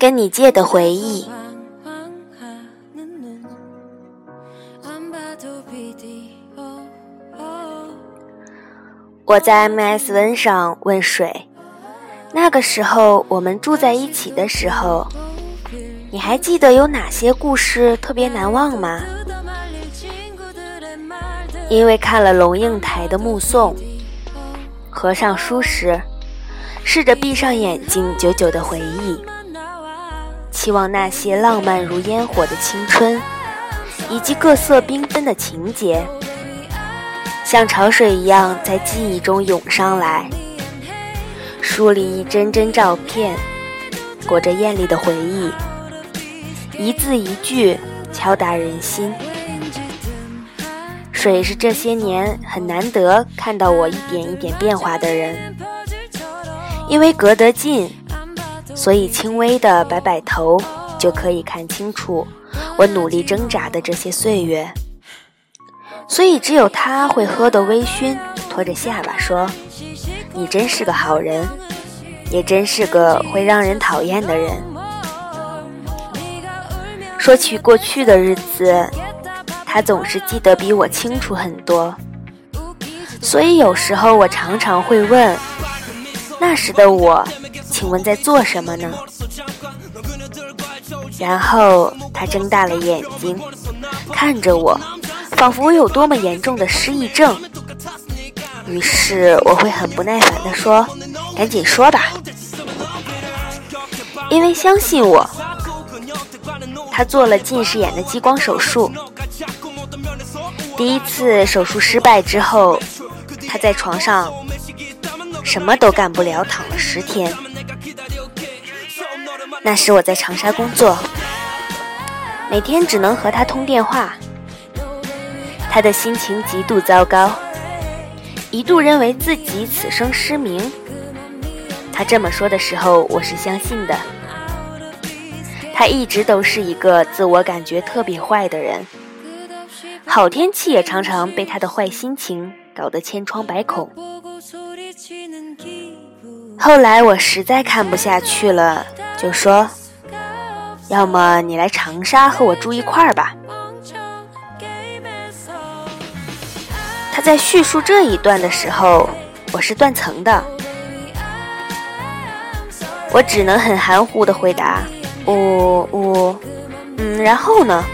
跟你借的回忆。我在 MSN 上问水，那个时候我们住在一起的时候，你还记得有哪些故事特别难忘吗？因为看了龙应台的《目送》，合上书时，试着闭上眼睛，久久的回忆，期望那些浪漫如烟火的青春，以及各色缤纷的情节。像潮水一样在记忆中涌上来，梳理一帧帧照片，裹着艳丽的回忆，一字一句敲打人心。水是这些年很难得看到我一点一点变化的人，因为隔得近，所以轻微的摆摆头就可以看清楚我努力挣扎的这些岁月。所以只有他会喝得微醺，拖着下巴说：“你真是个好人，也真是个会让人讨厌的人。”说起过去的日子，他总是记得比我清楚很多。所以有时候我常常会问：“那时的我，请问在做什么呢？”然后他睁大了眼睛，看着我。仿佛我有多么严重的失忆症，于是我会很不耐烦地说：“赶紧说吧。”因为相信我，他做了近视眼的激光手术。第一次手术失败之后，他在床上什么都干不了，躺了十天。那时我在长沙工作，每天只能和他通电话。他的心情极度糟糕，一度认为自己此生失明。他这么说的时候，我是相信的。他一直都是一个自我感觉特别坏的人，好天气也常常被他的坏心情搞得千疮百孔。后来我实在看不下去了，就说：“要么你来长沙和我住一块儿吧。”他在叙述这一段的时候，我是断层的，我只能很含糊的回答：“我我，嗯，然后呢？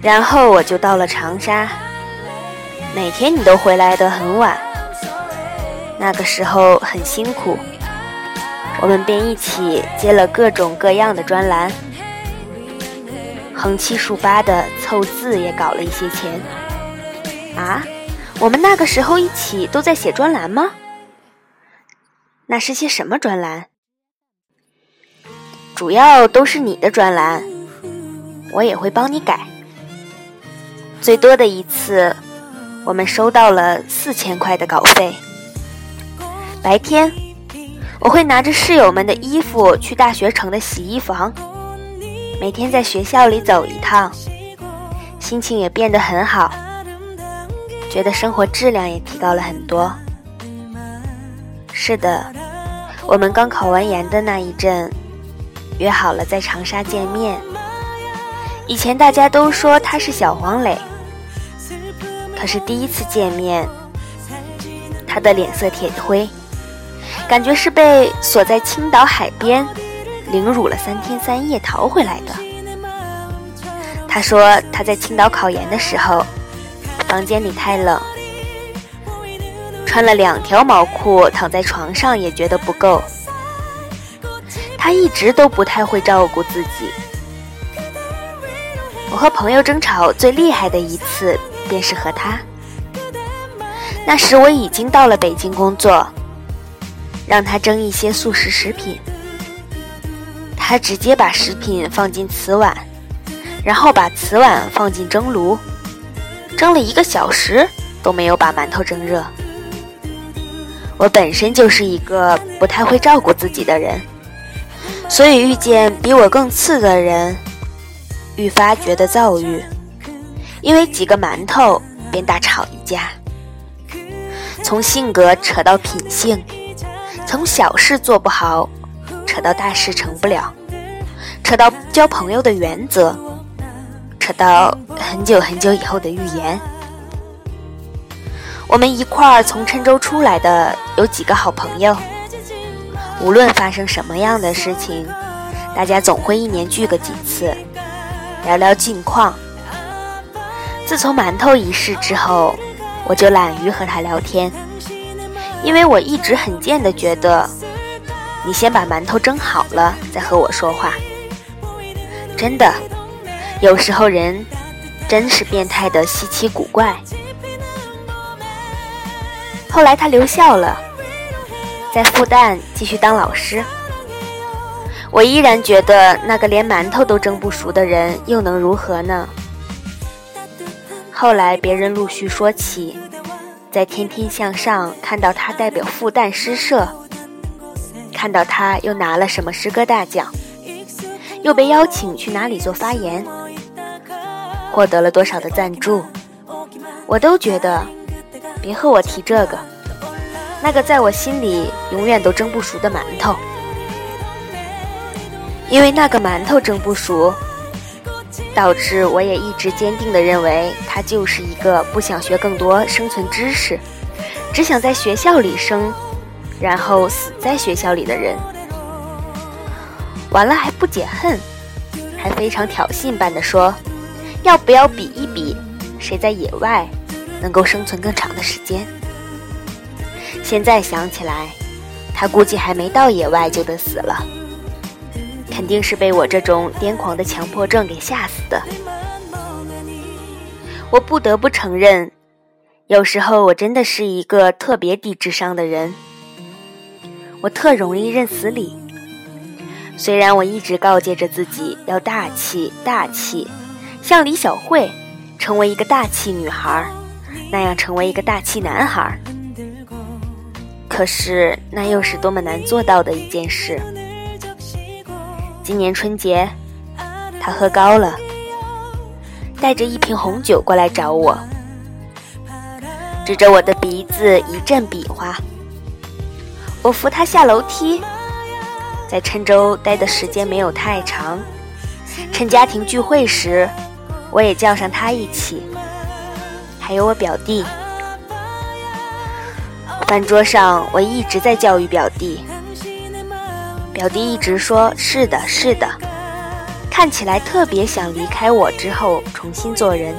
然后我就到了长沙，每天你都回来的很晚，那个时候很辛苦，我们便一起接了各种各样的专栏。”横七竖八的凑字也搞了一些钱啊！我们那个时候一起都在写专栏吗？那是些什么专栏？主要都是你的专栏，我也会帮你改。最多的一次，我们收到了四千块的稿费。白天，我会拿着室友们的衣服去大学城的洗衣房。每天在学校里走一趟，心情也变得很好，觉得生活质量也提高了很多。是的，我们刚考完研的那一阵，约好了在长沙见面。以前大家都说他是小黄磊，可是第一次见面，他的脸色铁灰，感觉是被锁在青岛海边。凌辱了三天三夜逃回来的。他说他在青岛考研的时候，房间里太冷，穿了两条毛裤躺在床上也觉得不够。他一直都不太会照顾自己。我和朋友争吵最厉害的一次，便是和他。那时我已经到了北京工作，让他蒸一些速食食品。他直接把食品放进瓷碗，然后把瓷碗放进蒸炉，蒸了一个小时都没有把馒头蒸热。我本身就是一个不太会照顾自己的人，所以遇见比我更次的人，愈发觉得躁郁，因为几个馒头便大吵一架。从性格扯到品性，从小事做不好扯到大事成不了，扯到交朋友的原则，扯到很久很久以后的预言。我们一块儿从郴州出来的有几个好朋友，无论发生什么样的事情，大家总会一年聚个几次，聊聊近况。自从馒头一事之后，我就懒于和他聊天，因为我一直很贱的觉得，你先把馒头蒸好了再和我说话。真的，有时候人真是变态的稀奇古怪。后来他留校了，在复旦继续当老师。我依然觉得那个连馒头都蒸不熟的人又能如何呢？后来别人陆续说起，在《天天向上》看到他代表复旦诗社，看到他又拿了什么诗歌大奖，又被邀请去哪里做发言，获得了多少的赞助，我都觉得。别和我提这个，那个在我心里永远都蒸不熟的馒头，因为那个馒头蒸不熟，导致我也一直坚定地认为他就是一个不想学更多生存知识，只想在学校里生，然后死在学校里的人。完了还不解恨，还非常挑衅般的说：“要不要比一比，谁在野外？”能够生存更长的时间。现在想起来，他估计还没到野外就得死了，肯定是被我这种癫狂的强迫症给吓死的。我不得不承认，有时候我真的是一个特别低智商的人，我特容易认死理。虽然我一直告诫着自己要大气大气，像李小慧，成为一个大气女孩。那样成为一个大气男孩，可是那又是多么难做到的一件事。今年春节，他喝高了，带着一瓶红酒过来找我，指着我的鼻子一阵比划。我扶他下楼梯，在郴州待的时间没有太长，趁家庭聚会时，我也叫上他一起。还有我表弟，饭桌上我一直在教育表弟，表弟一直说是的，是的，看起来特别想离开我之后重新做人，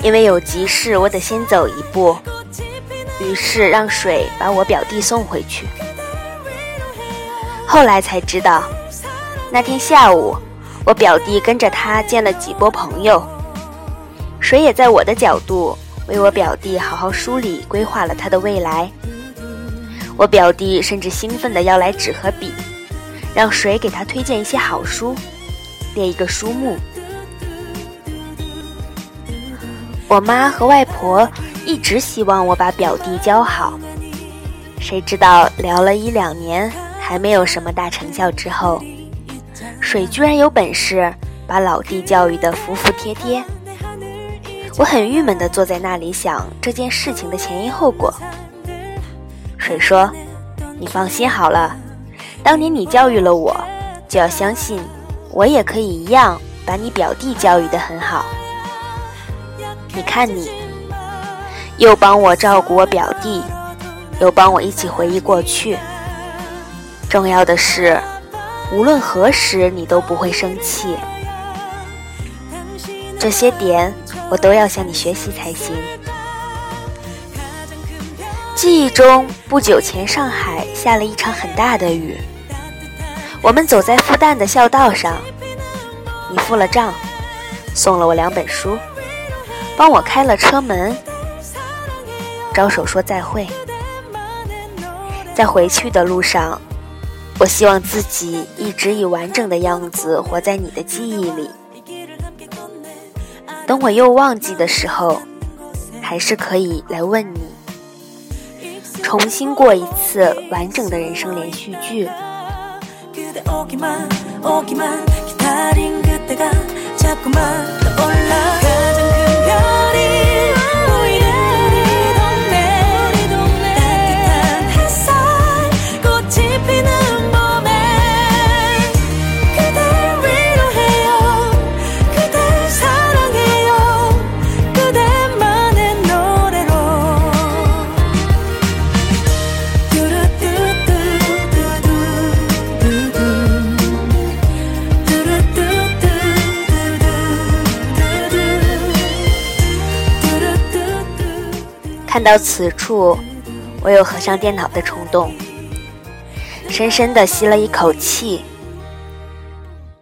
因为有急事，我得先走一步，于是让水把我表弟送回去。后来才知道，那天下午，我表弟跟着他见了几波朋友。水也在我的角度为我表弟好好梳理规划了他的未来。我表弟甚至兴奋地要来纸和笔，让水给他推荐一些好书，列一个书目。我妈和外婆一直希望我把表弟教好，谁知道聊了一两年还没有什么大成效之后，水居然有本事把老弟教育得服服帖帖。我很郁闷地坐在那里想这件事情的前因后果。水说：“你放心好了，当年你教育了我，就要相信我也可以一样把你表弟教育得很好。你看你，又帮我照顾我表弟，又帮我一起回忆过去。重要的是，无论何时你都不会生气。这些点。”我都要向你学习才行。记忆中，不久前上海下了一场很大的雨。我们走在复旦的校道上，你付了账，送了我两本书，帮我开了车门，招手说再会。在回去的路上，我希望自己一直以完整的样子活在你的记忆里。等我又忘记的时候，还是可以来问你，重新过一次完整的人生连续剧。看到此处，我有合上电脑的冲动，深深的吸了一口气。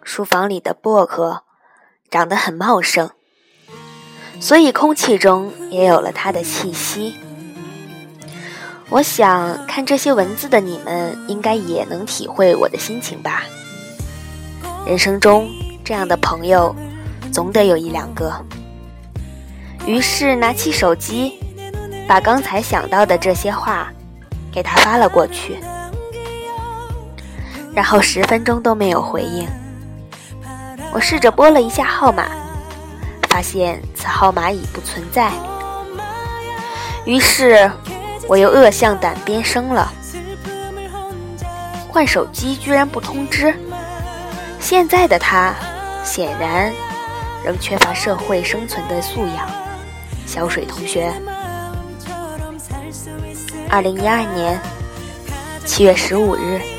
书房里的薄荷长得很茂盛，所以空气中也有了它的气息。我想看这些文字的你们，应该也能体会我的心情吧。人生中这样的朋友，总得有一两个。于是拿起手机，把刚才想到的这些话给他发了过去，然后十分钟都没有回应。我试着拨了一下号码，发现此号码已不存在。于是。我又恶向胆边生了，换手机居然不通知。现在的他显然仍缺乏社会生存的素养。小水同学，二零一二年七月十五日。